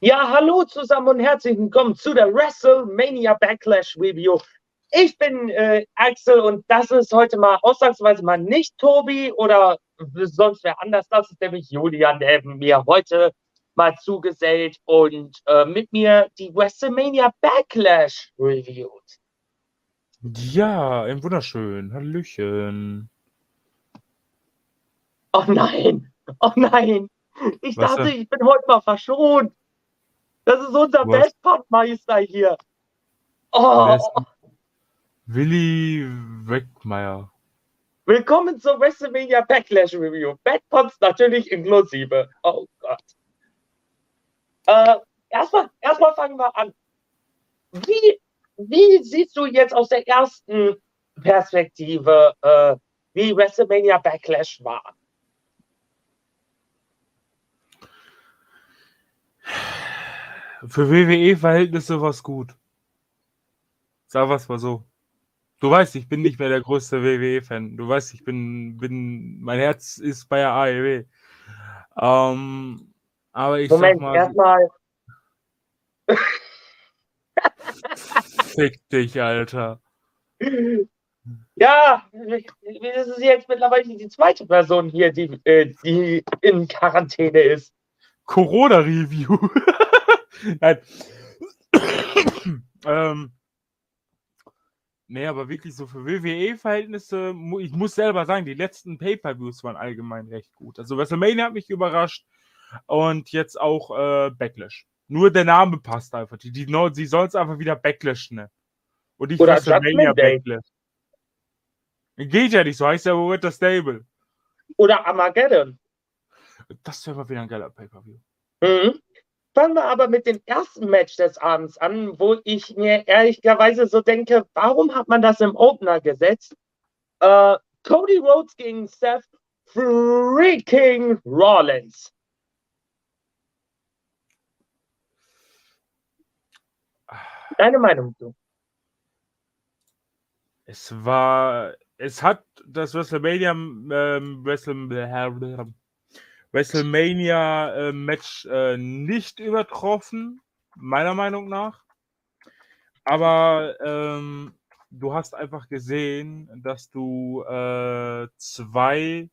Ja, hallo zusammen und herzlich willkommen zu der WrestleMania Backlash Review. Ich bin äh, Axel und das ist heute mal ausnahmsweise mal nicht Tobi oder sonst wer anders. Das ist nämlich Julian, der mir heute mal zugesellt und äh, mit mir die WrestleMania Backlash reviewt. Ja, ein wunderschön. Hallöchen. Oh nein, oh nein. Ich Was dachte, denn? ich bin heute mal verschont. Das ist unser Was? Bestpodmeister hier. Oh, Willi Weckmeier. willkommen zur WrestleMania Backlash Review. Badpods natürlich inklusive. Oh Gott. Äh, erstmal, erstmal fangen wir an. Wie, wie siehst du jetzt aus der ersten Perspektive, äh, wie WrestleMania Backlash war? Für WWE-Verhältnisse war's gut. Sag was mal so. Du weißt, ich bin nicht mehr der größte WWE-Fan. Du weißt, ich bin, bin, mein Herz ist bei der AEW. Ähm, aber ich Moment, sag mal, erstmal, fick dich, Alter. ja, das ist jetzt mittlerweile die zweite Person hier, die, äh, die in Quarantäne ist. Corona-Review. Nein. ähm, nee, aber wirklich so für WWE-Verhältnisse, ich muss selber sagen, die letzten Pay-Per-Views waren allgemein recht gut. Also WrestleMania hat mich überrascht und jetzt auch äh, Backlash. Nur der Name passt einfach. Die, die, sie sollen es einfach wieder Backlash nennen. Und nicht Oder WrestleMania. Backlash. Geht ja nicht, so heißt ja wohl das Stable. Oder Armageddon. Das wäre mal wieder ein geiler Pay-Per-View. Mhm. Fangen wir aber mit dem ersten Match des Abends an, wo ich mir ehrlicherweise so denke, warum hat man das im Opener gesetzt? Äh, Cody Rhodes gegen Seth freaking Rollins. Deine Meinung zu? Es war, es hat das WrestleMania, ähm, Wrestle, WrestleMania äh, Match äh, nicht übertroffen, meiner Meinung nach. Aber ähm, du hast einfach gesehen, dass du äh, zwei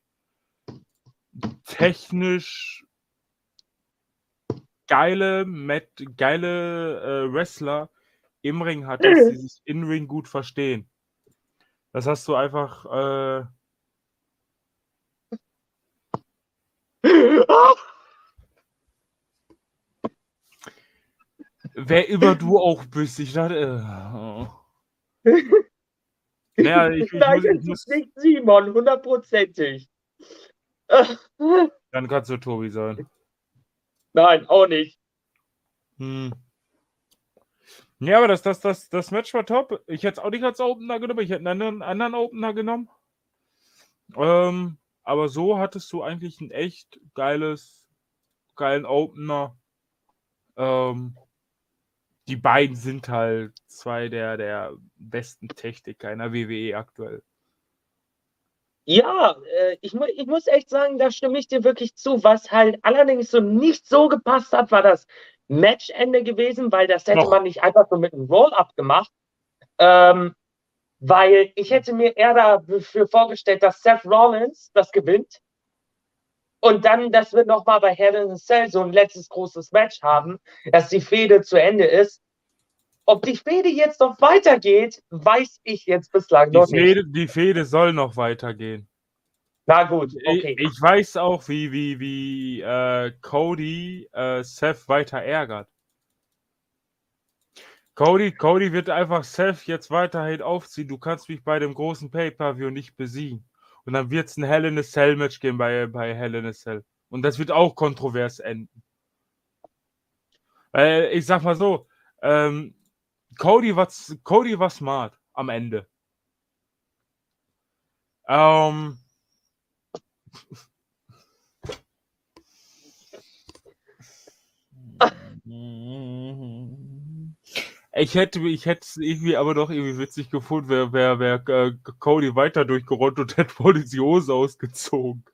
technisch geile, Mat geile äh, Wrestler im Ring hattest, die sich in Ring gut verstehen. Das hast du einfach, äh, wer immer du auch bist. Ich dachte, äh, oh. Naja, ich, ich, Nein, muss, ich muss, ist nicht Simon, hundertprozentig. dann kannst du Tobi sein. Nein, auch nicht. Hm. Ja, aber das, das, das, das Match war top. Ich hätte es auch nicht als Opener genommen, ich hätte einen anderen, anderen Opener genommen. Ähm, aber so hattest du eigentlich ein echt geiles, geilen Opener. Ähm, die beiden sind halt zwei der, der besten Techniker in der WWE aktuell. Ja, äh, ich, mu ich muss echt sagen, da stimme ich dir wirklich zu. Was halt allerdings so nicht so gepasst hat, war das Matchende gewesen, weil das hätte Noch. man nicht einfach so mit einem Roll-Up gemacht. Ähm, weil ich hätte mir eher dafür vorgestellt, dass Seth Rollins das gewinnt. Und dann, dass wir nochmal bei Hell in a Cell so ein letztes großes Match haben, dass die Fehde zu Ende ist. Ob die Fehde jetzt noch weitergeht, weiß ich jetzt bislang Die noch nicht. Fehde, die Fehde soll noch weitergehen. Na gut, okay. Ich, ich weiß auch, wie, wie, wie äh, Cody äh, Seth weiter ärgert. Cody, Cody wird einfach Seth jetzt weiterhin aufziehen. Du kannst mich bei dem großen Pay-Per-View nicht besiegen. Und dann wird es ein Hell in a Cell Match geben bei, bei Hell in a Cell. Und das wird auch kontrovers enden. Weil ich sag mal so, ähm, Cody, war, Cody war smart am Ende. Ähm, Ich hätte, ich hätte es irgendwie aber doch irgendwie witzig gefunden, wäre wär, wär, äh, Cody weiter durchgerollt und hätte voll die Hose ausgezogen.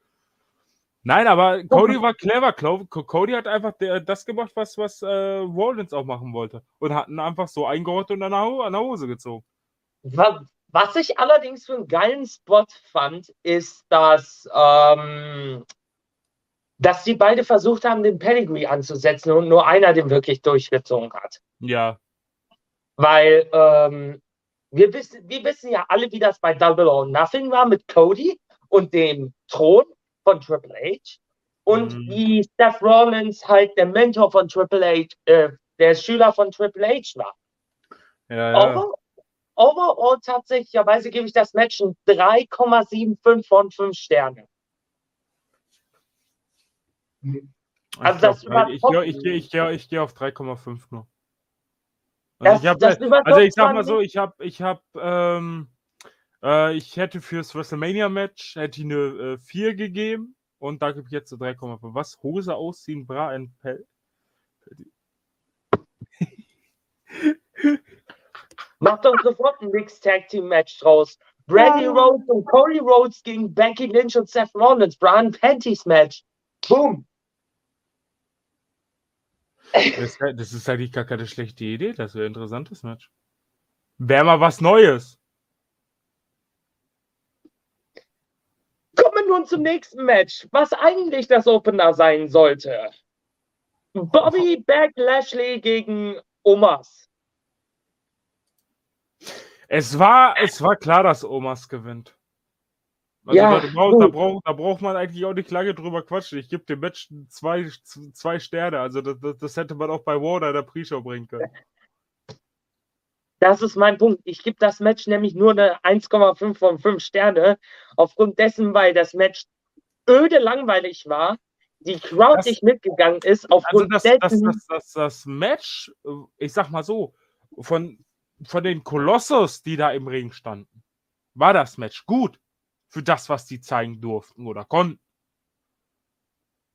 Nein, aber Cody war clever. Cody hat einfach das gemacht, was, was äh, Rollins auch machen wollte. Und hat ihn einfach so eingeordnet und an der, an der Hose gezogen. Was ich allerdings für einen geilen Spot fand, ist, dass, ähm, dass die beide versucht haben, den Pedigree anzusetzen und nur einer den wirklich durchgezogen hat. Ja. Weil ähm, wir, wissen, wir wissen ja alle, wie das bei Double or Nothing war mit Cody und dem Thron von Triple H. Und mhm. wie Seth Rollins halt der Mentor von Triple H, äh, der Schüler von Triple H war. Ja, ja. Over, overall tatsächlicherweise gebe ich das Match ein 3,75 von 5 Sterne. Also das glaub, ich, ich, ich, ich, ich gehe auf 3,5 nur. Also, das, ich, hab, also ich sag mal so, ich habe, ich habe, ähm, äh, ich hätte fürs WrestleMania-Match hätte ich eine äh, 4 gegeben und da gebe ich jetzt so 3,5. Was? Hose ausziehen, Bra in Pell? Macht doch sofort ein Mixed Tag Team Match draus. Brandy. Rhodes und Cody Rhodes gegen Becky Lynch und Seth Rollins. Brian Panties Match. Boom. Das, das ist eigentlich gar keine schlechte Idee. Das wäre ein interessantes Match. Wäre mal was Neues. Kommen wir nun zum nächsten Match, was eigentlich das Opener sein sollte. Bobby Back Lashley gegen Omas. Es war, es war klar, dass Omas gewinnt. Also ja, da, braucht, da, braucht, da, braucht, man eigentlich auch nicht lange drüber quatschen. Ich gebe dem Match zwei, zwei Sterne. Also das, das, hätte man auch bei Warner der Pre-Show bringen können. Das ist mein Punkt. Ich gebe das Match nämlich nur eine 1,5 von 5 Sterne. Aufgrund dessen, weil das Match öde langweilig war, die Crowd das, nicht mitgegangen ist. Aufgrund also das, dessen, das, das, das, Match, ich sag mal so, von, von den Kolossos, die da im Ring standen, war das Match gut für das, was die zeigen durften oder konnten.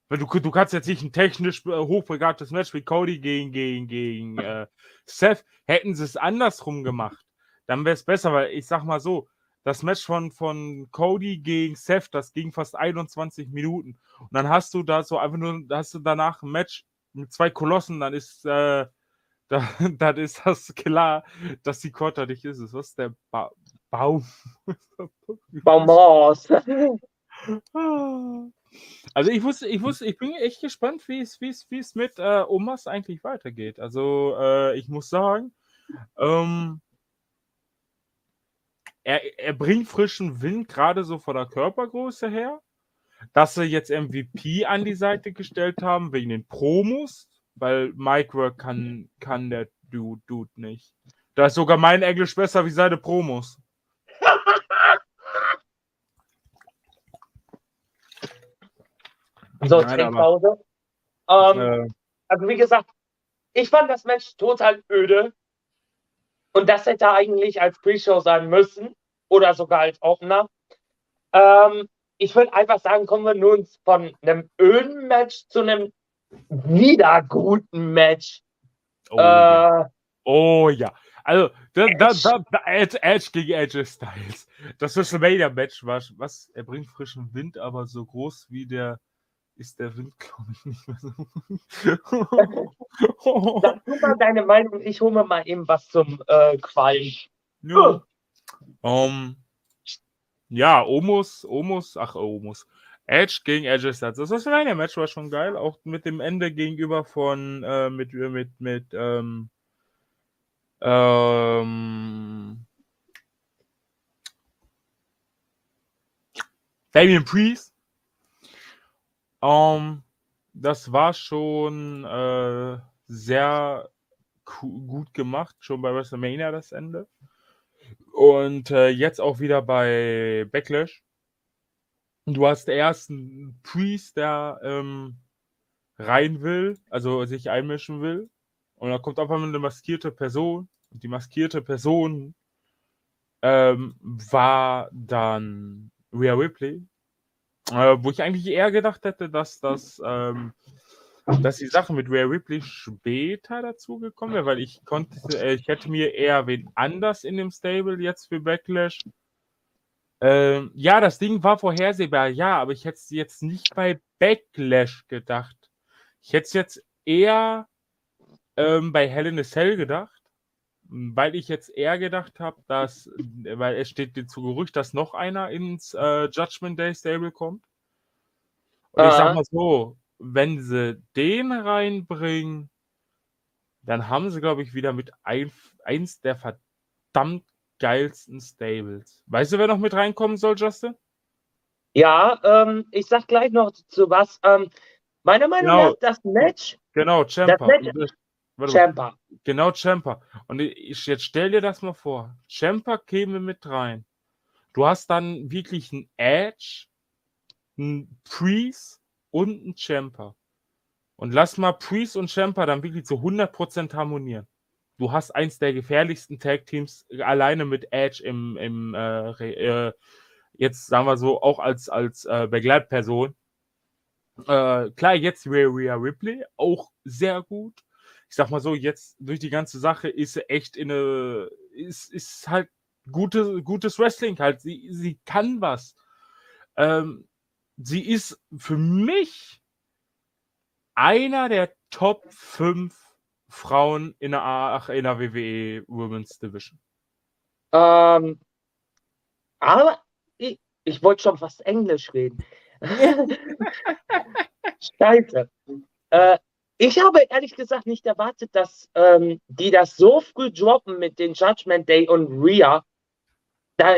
Weil du, du kannst jetzt nicht ein technisch äh, hochbegabtes Match wie Cody gegen, gegen, gegen äh, Seth. Hätten sie es andersrum gemacht, dann wäre es besser, weil ich sag mal so, das Match von, von Cody gegen Seth, das ging fast 21 Minuten. Und dann hast du da so einfach nur, hast du danach ein Match mit zwei Kolossen, dann ist, äh, da, dann ist das klar, dass die Quarter nicht ist. Was ist der ba Baum? Baumhaus. Also ich wusste, ich wusste, ich bin echt gespannt, wie es, wie es, wie es mit äh, Omas eigentlich weitergeht. Also äh, ich muss sagen, ähm, er, er bringt frischen Wind gerade so von der Körpergröße her. Dass sie jetzt MVP an die Seite gestellt haben wegen den Promos, weil Mike Work kann, kann der Dude, Dude nicht. Da ist sogar mein Englisch besser wie seine Promos. So, Trinkpause. Ähm, äh, also wie gesagt, ich fand das Match total öde. Und das hätte eigentlich als Pre-Show sein müssen. Oder sogar als Opener. Ähm, ich würde einfach sagen, kommen wir nun von einem öden Match zu einem wieder guten Match. Oh, äh, ja. oh ja. Also, da, da, da, da Edge, Edge, gegen Edge Styles. Das WrestleMania-Match war, was, er bringt frischen Wind, aber so groß wie der ist der Wind, glaube ich, nicht mehr so. Sag du mal deine Meinung, ich hole mir mal eben was zum äh, Qualm. Ja. Um, ja, Omus, Omus, ach, Omus. Edge gegen Edge ist das. Das eine Match war schon geil, auch mit dem Ende gegenüber von, äh, mit, mit, mit, ähm, ähm, Damien Priest um, ähm, das war schon äh, sehr gut gemacht, schon bei WrestleMania das Ende. Und äh, jetzt auch wieder bei Backlash. Du hast erst einen Priest, der ähm, rein will, also sich einmischen will. Und dann kommt einfach eine maskierte Person. Und die maskierte Person ähm, war dann Rhea Ripley, äh, wo ich eigentlich eher gedacht hätte, dass das, ähm, dass die Sache mit Rare Ripley später dazu gekommen wäre, weil ich konnte, äh, ich hätte mir eher wen anders in dem Stable jetzt für Backlash. Ähm, ja, das Ding war vorhersehbar, ja, aber ich hätte es jetzt nicht bei Backlash gedacht. Ich hätte es jetzt eher ähm, bei Hell in a Cell gedacht, weil ich jetzt eher gedacht habe, dass, weil es steht zu Gerücht, dass noch einer ins äh, Judgment Day Stable kommt. Und ich sag mal so, wenn sie den reinbringen, dann haben sie, glaube ich, wieder mit ein, eins der verdammt geilsten Stables. Weißt du, wer noch mit reinkommen soll, Justin? Ja, ähm, ich sag gleich noch zu was. Ähm, meiner Meinung Genau. nach, das Match, Genau, Champa. Match- Warte mal. Champa. Genau, Champa. Und ich, jetzt stell dir das mal vor. Champa käme mit rein. Du hast dann wirklich einen Edge, einen Priest und einen Champa. Und lass mal Priest und Champa dann wirklich zu 100% harmonieren. Du hast eins der gefährlichsten Tag-Teams alleine mit Edge im, im äh, äh, jetzt sagen wir so, auch als, als äh, Begleitperson. Äh, klar, jetzt Rhea Ripley, auch sehr gut ich sag mal so, jetzt durch die ganze Sache ist sie echt in eine, ist, ist halt gute, gutes Wrestling halt. Sie, sie kann was. Ähm, sie ist für mich einer der Top 5 Frauen in der, ach, in der WWE Women's Division. Ähm, aber ich, ich wollte schon fast Englisch reden. Scheiße. Äh, ich habe ehrlich gesagt nicht erwartet, dass ähm, die das so früh droppen mit den Judgment Day und Rhea. Da,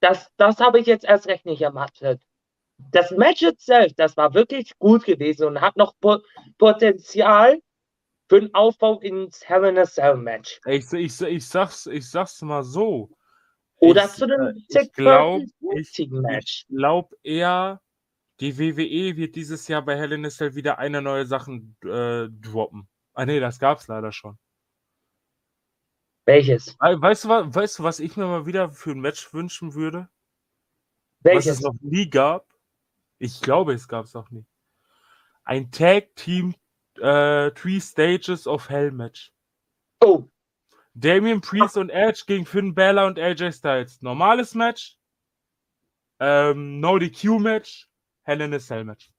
das, das habe ich jetzt erst recht nicht erwartet. Das Match itself, das war wirklich gut gewesen und hat noch po Potenzial für einen Aufbau ins Hell in a Cell Match. Ich, ich, ich, sag's, ich sag's mal so. Oder ich, zu dem äh, ich glaub, ich, Match. Ich glaube eher, die WWE wird dieses Jahr bei Hell in a Cell wieder eine neue Sachen äh, droppen. Ah nee, das gab's leider schon. Welches? We- Weißt du, was, weißt du, was ich mir mal wieder für ein Match wünschen würde? Was es Welches? noch nie gab? Ich glaube, es gab es noch nie. Ein Tag Team äh, Three Stages of Hell Match. Oh, Damien Priest und Edge gegen Finn Balor und AJ Styles. Normales Match. Ähm, no DQ Match. Hell in a Cell Match.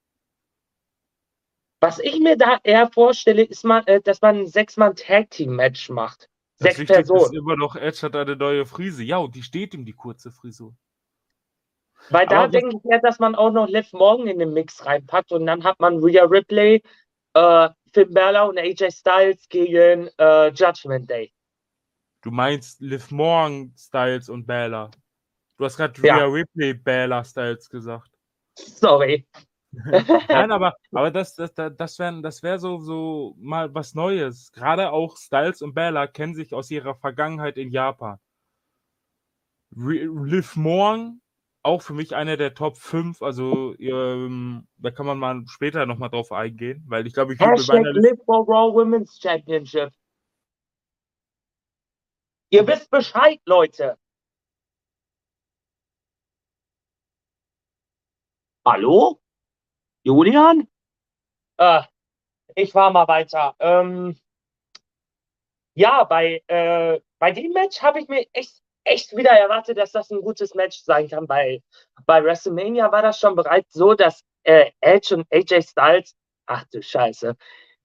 was ich mir da eher vorstelle, ist, man, äh, dass man ein Sechs-Mann-Tag-Team-Match macht. Das Sechs Wichtigste ist Personen. immer noch, Edge hat eine neue Frise. Ja, und die steht ihm, die kurze Frisur. Weil da Aber was- denke ich ja, dass man auch noch Liv Morgan in den Mix reinpackt und dann hat man Rhea Ripley, äh, Finn Balor und AJ Styles gegen äh, Judgment Day. Du meinst Liv Morgan Styles und Balor. Du hast gerade Ja. Rhea Ripley Balor Styles gesagt. Sorry. Nein, aber, aber das, das, das, wäre das wär so, so mal was Neues. Gerade auch Styles und Bella kennen sich aus ihrer Vergangenheit in Japan. Liv Morgan, auch für mich einer der Top 5. Also, ähm, da kann man mal später nochmal drauf eingehen, weil ich glaube, ich würde Hashtag meiner. Live for Raw Women's Championship. Ihr wisst Bescheid, Leute. Hallo? Julian? Äh, ich war mal weiter. Ähm, ja, bei, äh, bei dem Match habe ich mir echt, echt wieder erwartet, dass das ein gutes Match sein kann. Bei, bei WrestleMania war das schon bereits so, dass äh, Edge und AJ Styles, ach du Scheiße,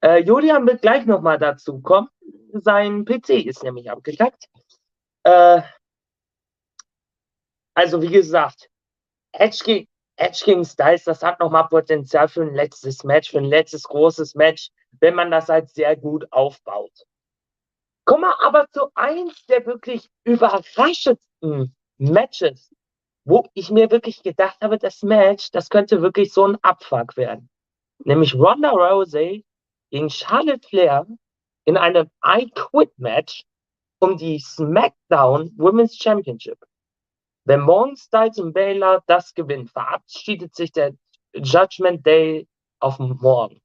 äh, Julian wird gleich nochmal dazu kommen. Sein PC ist nämlich abgekackt. Äh, also wie gesagt, Edge, ge Edge gegen Styles, das hat nochmal Potenzial für ein letztes Match, für ein letztes großes Match, wenn man das halt sehr gut aufbaut. Kommen wir aber zu eins der wirklich überraschendsten Matches, wo ich mir wirklich gedacht habe, das Match, das könnte wirklich so ein Abfuck werden. Nämlich Ronda Rousey gegen Charlotte Flair in einem I Quit Match um die SmackDown Women's Championship. Wenn Morgan Styles und Baylor das gewinnen, verabschiedet sich der Judgment Day auf morgen.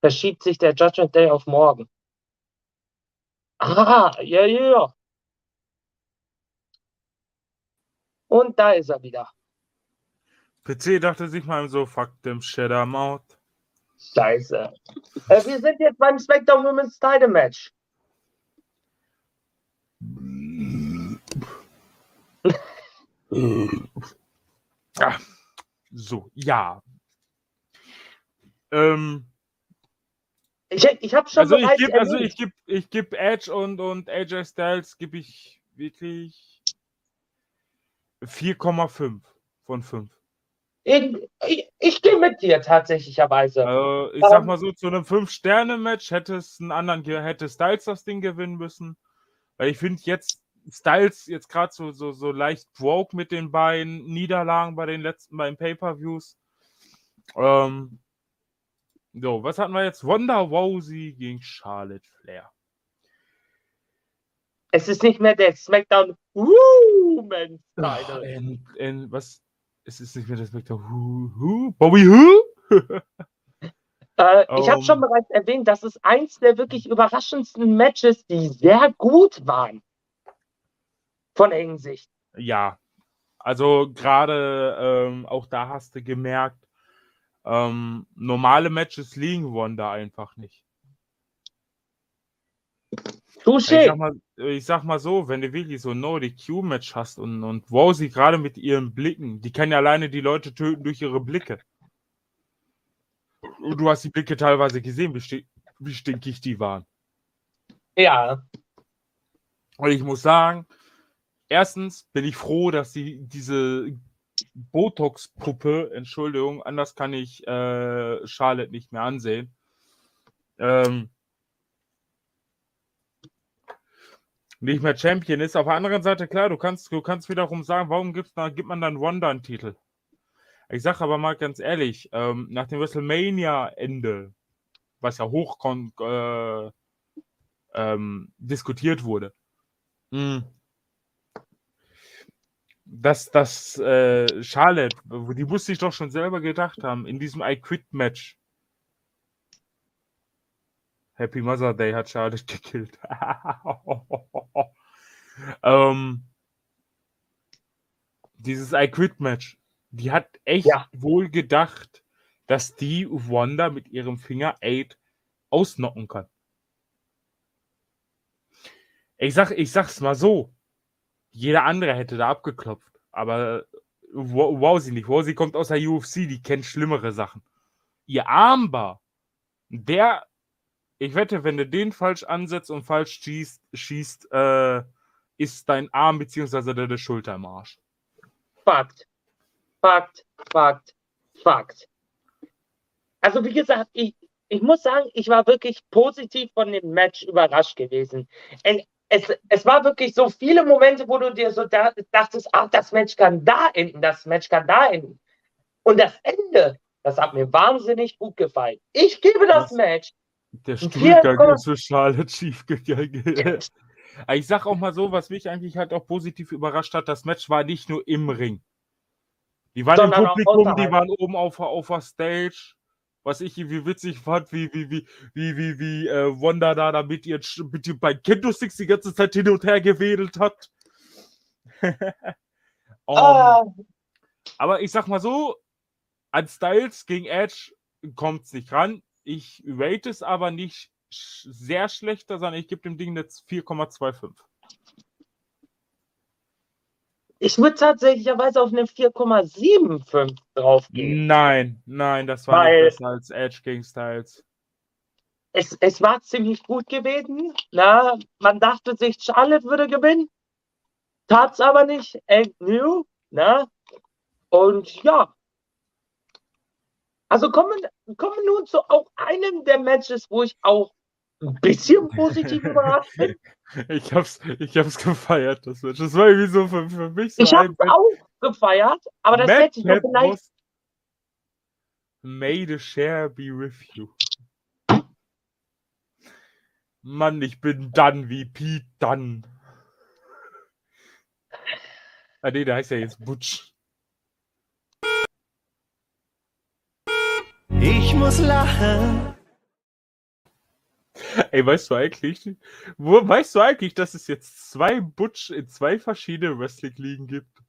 Verschiebt sich der Judgment Day auf morgen. Ah, ja, ja, ja. Und da ist er wieder. PC dachte sich mal so, fuck dem shit I'm out. Scheiße. Äh, wir sind jetzt beim SmackDown Women's Title Match. Ah, so, ja. Ähm, Ich, ich habe schon also ich gebe also ich geb, ich geb Edge und, und AJ Styles gebe ich wirklich 4,5 von 5. Ich, ich, ich gehe mit dir tatsächlicherweise. Also ich sag mal so, zu einem 5-Sterne-Match hätte es einen anderen, hätte Styles das Ding gewinnen müssen. Weil ich finde jetzt Styles jetzt gerade so, so, so leicht broke mit den beiden Niederlagen bei den letzten beiden Pay-Per-Views. Ähm, so, was hatten wir jetzt? Wanda Rousey gegen Charlotte Flair. Es ist nicht mehr der SmackDown Ach, Title. in, in, was? Es ist nicht mehr das Vector. Who, who? Bobby Who? Äh, ich habe Ähm. schon bereits erwähnt, das ist eins der wirklich überraschendsten Matches, die sehr gut waren. Von der Hinsicht. Ja, also gerade ähm, auch da hast du gemerkt, ähm, normale Matches liegen Wanda einfach nicht. Ich Touché. sag, mal, ich sag mal so, wenn du wirklich so ein No-DQ-Match hast und, und Rousey gerade mit ihren Blicken, die kann ja alleine die Leute töten durch ihre Blicke. Du hast die Blicke teilweise gesehen, wie, sti wie stinkig die waren. Ja, Und ich muss sagen, erstens bin ich froh, dass sie diese Botox-Puppe, Entschuldigung, anders kann ich äh, Charlotte nicht mehr ansehen. Ähm, nicht mehr Champion ist. Auf der anderen Seite, klar, du kannst, du kannst wiederum sagen, warum gibt's da, gibt man dann Wanda einen Titel? Ich sage aber mal ganz ehrlich, ähm, nach dem WrestleMania-Ende, was ja hoch äh, ähm, diskutiert wurde, mh, dass das äh, Charlotte, die muss sich doch schon selber gedacht haben, in diesem I Quit Match. Happy Mother Day hat Charlotte gekillt. ähm, dieses I Quit Match, die hat echt Ja. wohl gedacht, dass die Wanda mit ihrem Finger 8 ausnocken kann. Ich sag, ich sag's mal so. Jeder andere hätte da abgeklopft. Aber Wo- wow, sie nicht. Wow, sie kommt aus der UFC, die kennt schlimmere Sachen. Ihr Armbar, der, ich wette, wenn du den falsch ansetzt und falsch schießt, schießt äh, ist dein Arm bzw. deine Schulter im Arsch. Fakt. Fakt, Fakt, Fakt. Also wie gesagt, ich, ich muss sagen, ich war wirklich positiv von dem Match überrascht gewesen. Und es, es war wirklich so viele Momente, wo du dir so da, dachtest, ach, das Match kann da enden, das Match kann da enden. Und das Ende, das hat mir wahnsinnig gut gefallen. Ich gebe das Was? Match. Der Stuhlgang ist für Charlotte schiefgegangen. Aber ich sag auch mal so, was mich eigentlich halt auch positiv überrascht hat, das Match war nicht nur im Ring. Die waren Sondern im Publikum, die waren oben auf, auf der Stage. Was ich irgendwie witzig fand, wie, wie, wie, wie, wie, wie äh, Wanda da, da mit Sch- mit beiden Kendo-Sticks die ganze Zeit hin und her gewedelt hat. Um, Ah, aber ich sag mal so, an Styles gegen Edge kommt es nicht ran. Ich rate es aber nicht sch sehr schlechter, sondern ich gebe dem Ding jetzt 4,25. Ich würde tatsächlicherweise auf eine 4,75 draufgehen. Nein, nein, das war Weil- nicht besser als Edge gegen Styles. es, es war ziemlich gut gewesen. Na, man dachte sich, Charlotte würde gewinnen. Tat's aber nicht. Egg New. Na? Und ja. Also kommen, kommen wir nun zu auch einem der Matches, wo ich auch ein bisschen positiv überrascht bin. Ich hab's, ich hab's gefeiert, das Match. Das war irgendwie so für, für mich so Ich habe ein auch gefeiert, aber das Matt hätte ich doch Pat vielleicht. May the share be with you. Mann, ich bin dann wie Pete dann. Ah nee, der heißt ja jetzt Butch. Ich muss lachen. Ey, weißt du eigentlich, wo, weißt du eigentlich, dass es jetzt zwei Butch in zwei verschiedenen Wrestling-Ligen gibt?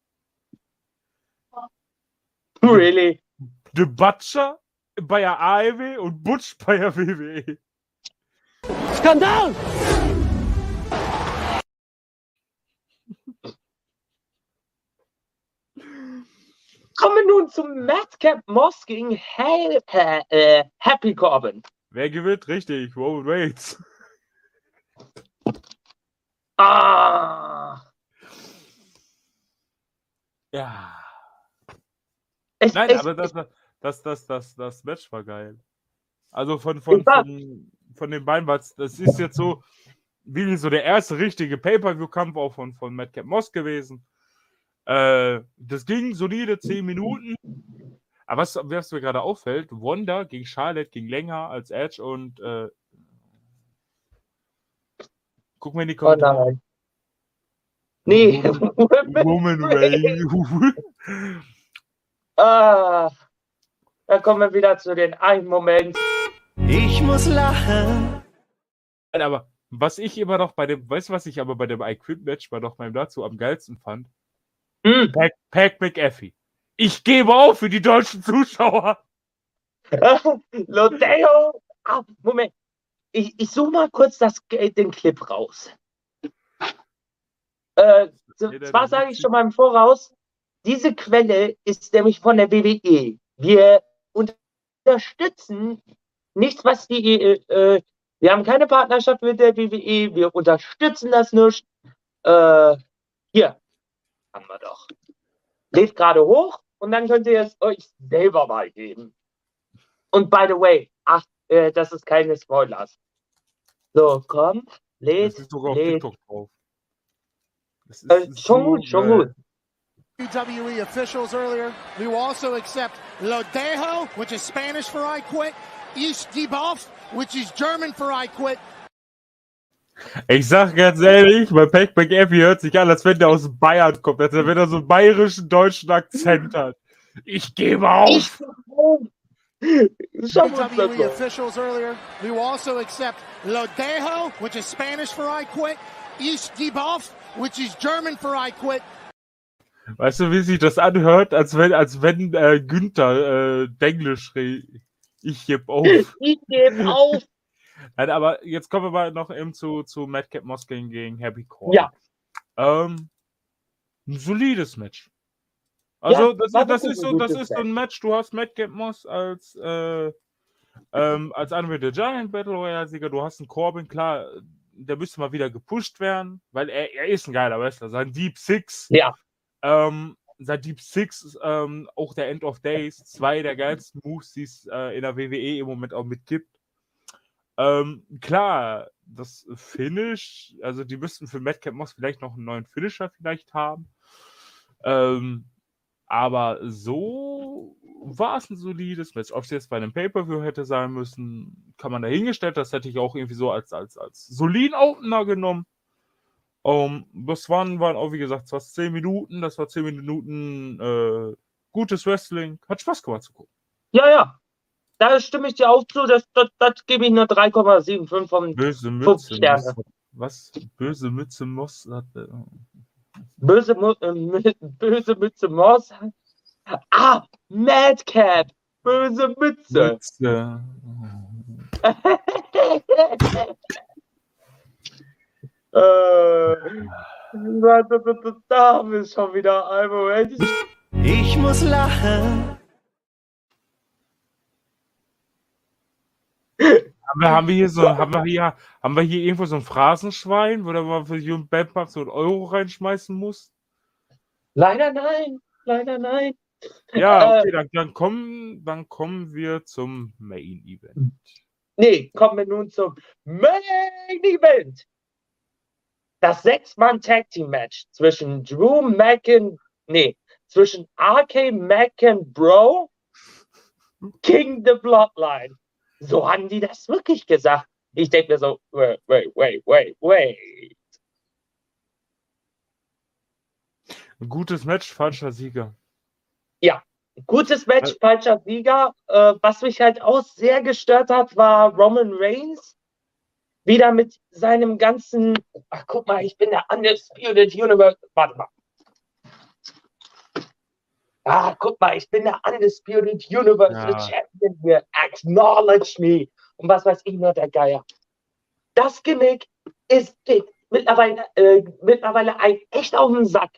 Really? The Butcher bei der AEW und Butch bei der WWE. Skandal! Kommen wir nun zum Madcap Moss gegen äh, äh, Happy Corbin. Wer gewinnt? Richtig, Roman Reigns. Ah, Ja. es, Nein, es, aber das, das, das, das, das Match war geil. Also von, von, Ich war- von, von den beiden, was das ist jetzt so wie so der erste richtige Pay-Per-View-Kampf auch von, von Madcap Moss gewesen. Äh, das ging solide 10 Minuten. Aber was, was mir gerade auffällt, Wanda gegen Charlotte ging länger als Edge und äh, guck mal in die oh Kommentare. nein. Nee, Woman Reigns. ah, da kommen wir wieder zu den einen Moment. Ich muss lachen. Nein, aber was ich immer noch bei dem, weißt du, was ich aber bei dem I-Quit-Match bei noch meinem dazu am geilsten fand? Hm. Pack, Pack McAfee. Ich gebe auf für die deutschen Zuschauer. Lodeo. Ah, Moment. Ich, ich suche mal kurz das, den Clip raus. Äh, zwar sage ich schon mal im Voraus, diese Quelle ist nämlich von der WWE. Wir unterstützen nichts, was die, äh, äh, wir haben keine Partnerschaft mit der WWE, wir unterstützen das nur. Äh, hier haben wir doch. Lädt gerade hoch und dann könnt ihr es euch selber mal geben. Und by the way, ach, äh, das ist keine Spoilers. So, komm, Das lädt, ist sogar auf lädt. TikTok drauf. Das ist Äh, schon so gut, schon gut. WWE officials earlier. We will also accept Lo Dejo, which is Spanish for I quit. Ich gebe auf, which is German for I quit. Ich sag ganz ehrlich, bei Pack McAfee hört sich an, als wenn der aus Bayern kommt, als wenn er so einen bayerischen deutschen Akzent hat. Ich gebe auf. WWE officials earlier. Will also accept Lo Dejo, which is Spanish for I quit. Ich gebe auf, which is German for I quit. Weißt du, wie sich das anhört, als wenn, als wenn äh, Günther äh, Denglisch re Ich geb auf. Ich gebe auf. Nein, aber jetzt kommen wir mal noch eben zu, zu Madcap Moskling gegen Happy Core. Ja. Ähm, ein solides Match. Also, Ja, das, das, wirklich ist so, das ist so ein Match, du hast Madcap Moss als, äh, ähm, als Andre the Giant Battle Royale-Sieger, du hast einen Corbin, klar, der müsste mal wieder gepusht werden, weil er, er ist ein geiler Wrestler. Sein Deep Six, Ja. ähm, sein Deep Six, ist, ähm, auch der End of Days, zwei der geilsten Moves, die es äh, in der WWE im Moment auch mitgibt. Ähm, klar, das Finish, also die müssten für Madcap Moss vielleicht noch einen neuen Finisher vielleicht haben. Ähm, aber so war es ein solides Match. Ob es jetzt bei einem Pay-Per-View hätte sein müssen, kann man dahingestellt. Das hätte ich auch irgendwie so als, als, als soliden Opener genommen. Um, das waren, waren auch, wie gesagt, fast 10 Minuten. Das war 10 Minuten äh, gutes Wrestling. Hat Spaß gemacht zu gucken. Ja, ja. Da stimme ich dir auch zu. Das, das, das gebe ich nur 3,75 vom Böse Fünf Mütze. Sterne. Was? Böse Mütze Moss hat. Äh, böse, äh, böse Mütze Moss. Ah, Madcap. Böse Mütze. Mütze. äh, da, da, da, da, da haben wir schon wieder. Ein Moment. Ich muss lachen. Haben wir, haben wir hier so, haben wir hier, haben wir hier irgendwo so ein Phrasenschwein, wo der mal für Jürgen Bempap so einen Euro reinschmeißen muss? Leider nein. Leider nein. Ja, Äh, okay, dann, dann, kommen, dann kommen wir zum Main Event. Nee, kommen wir nun zum Main Event. Das Sechs-Mann-Tag-Team-Match zwischen Drew McIn, nee, zwischen RK McInbro, King the Bloodline. So haben die das wirklich gesagt. Ich denke mir so, wait, wait, wait, wait, wait. Ein gutes Match, falscher Sieger. Gutes Match, falscher Sieger. Äh, was mich halt auch sehr gestört hat, war Roman Reigns. Wieder mit seinem ganzen, ach guck mal, ich bin der Undisputed Universe. Warte mal. Ah, guck mal, ich bin der Undisputed Universal Ja. Champion hier. Acknowledge me. Und was weiß ich nur, der Geier. Das Gimmick ist geht mittlerweile, äh, mittlerweile ein echt auf den Sack.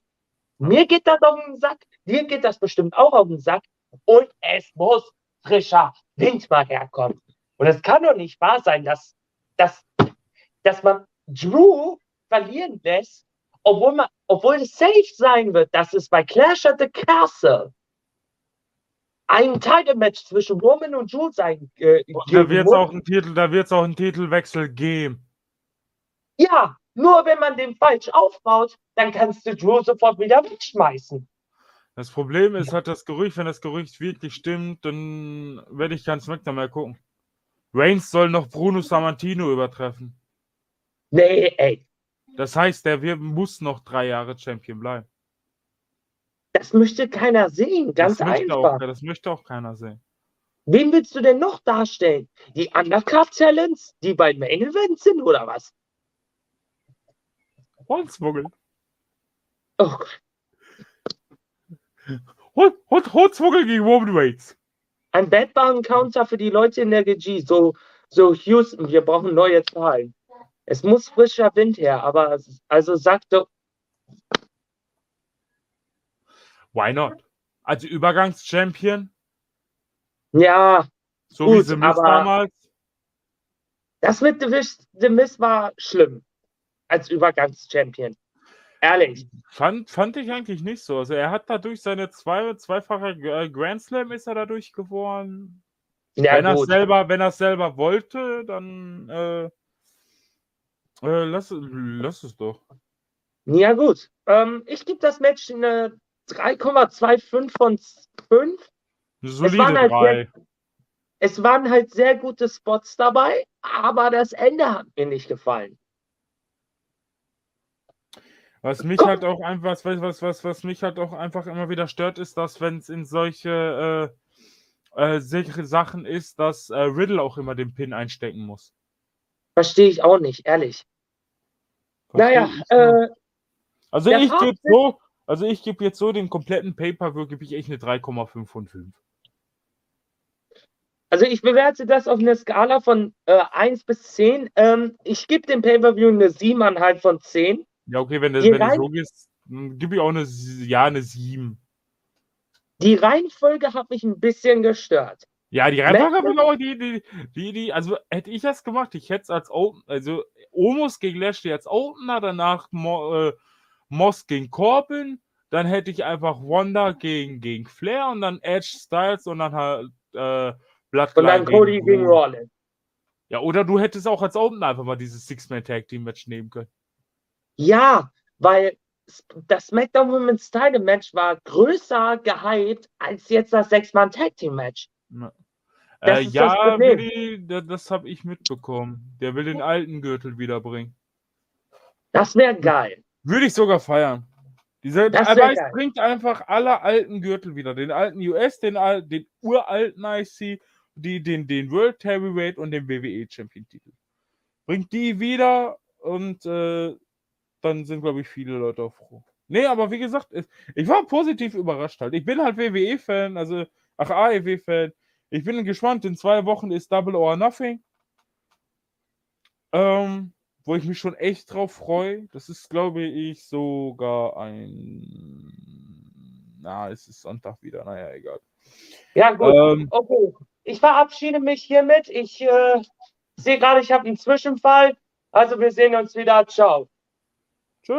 Mir geht das auf den Sack, dir geht das bestimmt auch auf den Sack. und es muss frischer Wind mal herkommen. Und es kann doch nicht wahr sein, dass, dass, dass man Drew verlieren lässt, obwohl, man, obwohl es safe sein wird, dass es bei Clash at the Castle ein Title-Match zwischen Roman und Drew sein äh, Da wird es auch einen Titel, da wird es auch einen Titelwechsel geben. Ja, nur wenn man den falsch aufbaut, dann kannst du Drew sofort wieder wegschmeißen. Das Problem ist, hat das Gerücht, wenn das Gerücht wirklich stimmt, dann werde ich keinen SmackDown mehr gucken. Reigns soll noch Bruno Sammartino übertreffen. Nee, ey. Das heißt, der wir- muss noch drei Jahre Champion bleiben. Das möchte keiner sehen, ganz das möchte einfach. Auch, das möchte auch keiner sehen. Wen willst du denn noch darstellen? Die Undercard-Talents, die bei Main Event sind oder was? Holzmuggel. Oh, Gott. Hol- Hol- Holzmuggel gegen Roman Reigns. ein Badbahn-Counter für die Leute in der GG. So, so Houston, wir brauchen neue Zahlen. Es muss frischer Wind her, aber also sag doch, Why not? Also Übergangs-Champion, ja, so Gut, wie The aber- damals. das mit The Miz war schlimm als Übergangs-Champion. Ehrlich. Fand, fand ich eigentlich nicht so. Also er hat dadurch seine zwei, zweifache äh, Grand Slam ist er dadurch geworden. Ja, wenn er selber, wenn er selber wollte, dann äh, äh, lass, lass es doch. Ja, gut. Ähm, ich gebe das Match eine 3,25 von 5. Eine solide waren halt drei. Es waren halt sehr gute Spots dabei, aber das Ende hat mir nicht gefallen. Was mich halt auch einfach, was, was, was, was mich halt auch einfach immer wieder stört, ist, dass wenn es in solche äh, äh, solche Sachen ist, dass äh, Riddle auch immer den Pin einstecken muss. Verstehe ich auch nicht, ehrlich. Naja, äh, also ich gebe so, also ich gebe jetzt so den kompletten Pay-Per-View gebe ich echt eine 3,5 von 5. also ich bewerte das auf einer Skala von äh, 1 bis 10. Ähm, ich gebe dem Pay-Per-View eine 7,5 von 10. Ja, okay, wenn, wenn du so gehst, gebe ich auch eine, ja, eine 7. Die Reihenfolge hat mich ein bisschen gestört. Ja, die ich auch, die, die, die, die, also hätte ich das gemacht, ich hätte es als Open, also Omos gegen Lashley als Opener, danach Mo, äh, Moss gegen Corbin, dann hätte ich einfach Wanda gegen, gegen Flair und dann Edge Styles und dann halt äh, Bloodline Und dann Cody gegen Drew. Rollins. Ja, oder du hättest auch als Opener einfach mal dieses Six-Man-Tag-Team-Match nehmen können. Ja, weil das SmackDown Women's Title Match war größer gehypt als jetzt das ist das ja, Problem. Willi, da- das habe ich mitbekommen. Der will den alten Gürtel wiederbringen. Das wäre geil. Würde ich sogar feiern. Diese, Das aber wär es geil. bringt einfach alle alten Gürtel wieder. Den alten US, den, den uralten IC, die, den, den World Heavyweight und den WWE Champion Titel. Bringt die wieder und äh, dann sind, glaube ich, viele Leute auch froh. Nee, aber wie gesagt, es- ich war positiv überrascht halt. Ich bin halt WWE-Fan, also, ach, AEW-Fan. Ich bin gespannt. In zwei Wochen ist Double or Nothing. Ähm, wo ich mich schon echt drauf freue. Das ist, glaube ich, sogar ein. Na, es ist Sonntag wieder. Naja, egal. Ja, gut. Ähm, Okay. Ich verabschiede mich hiermit. Ich äh, sehe gerade, ich habe einen Zwischenfall. Also wir sehen uns wieder. Ciao. tschüss.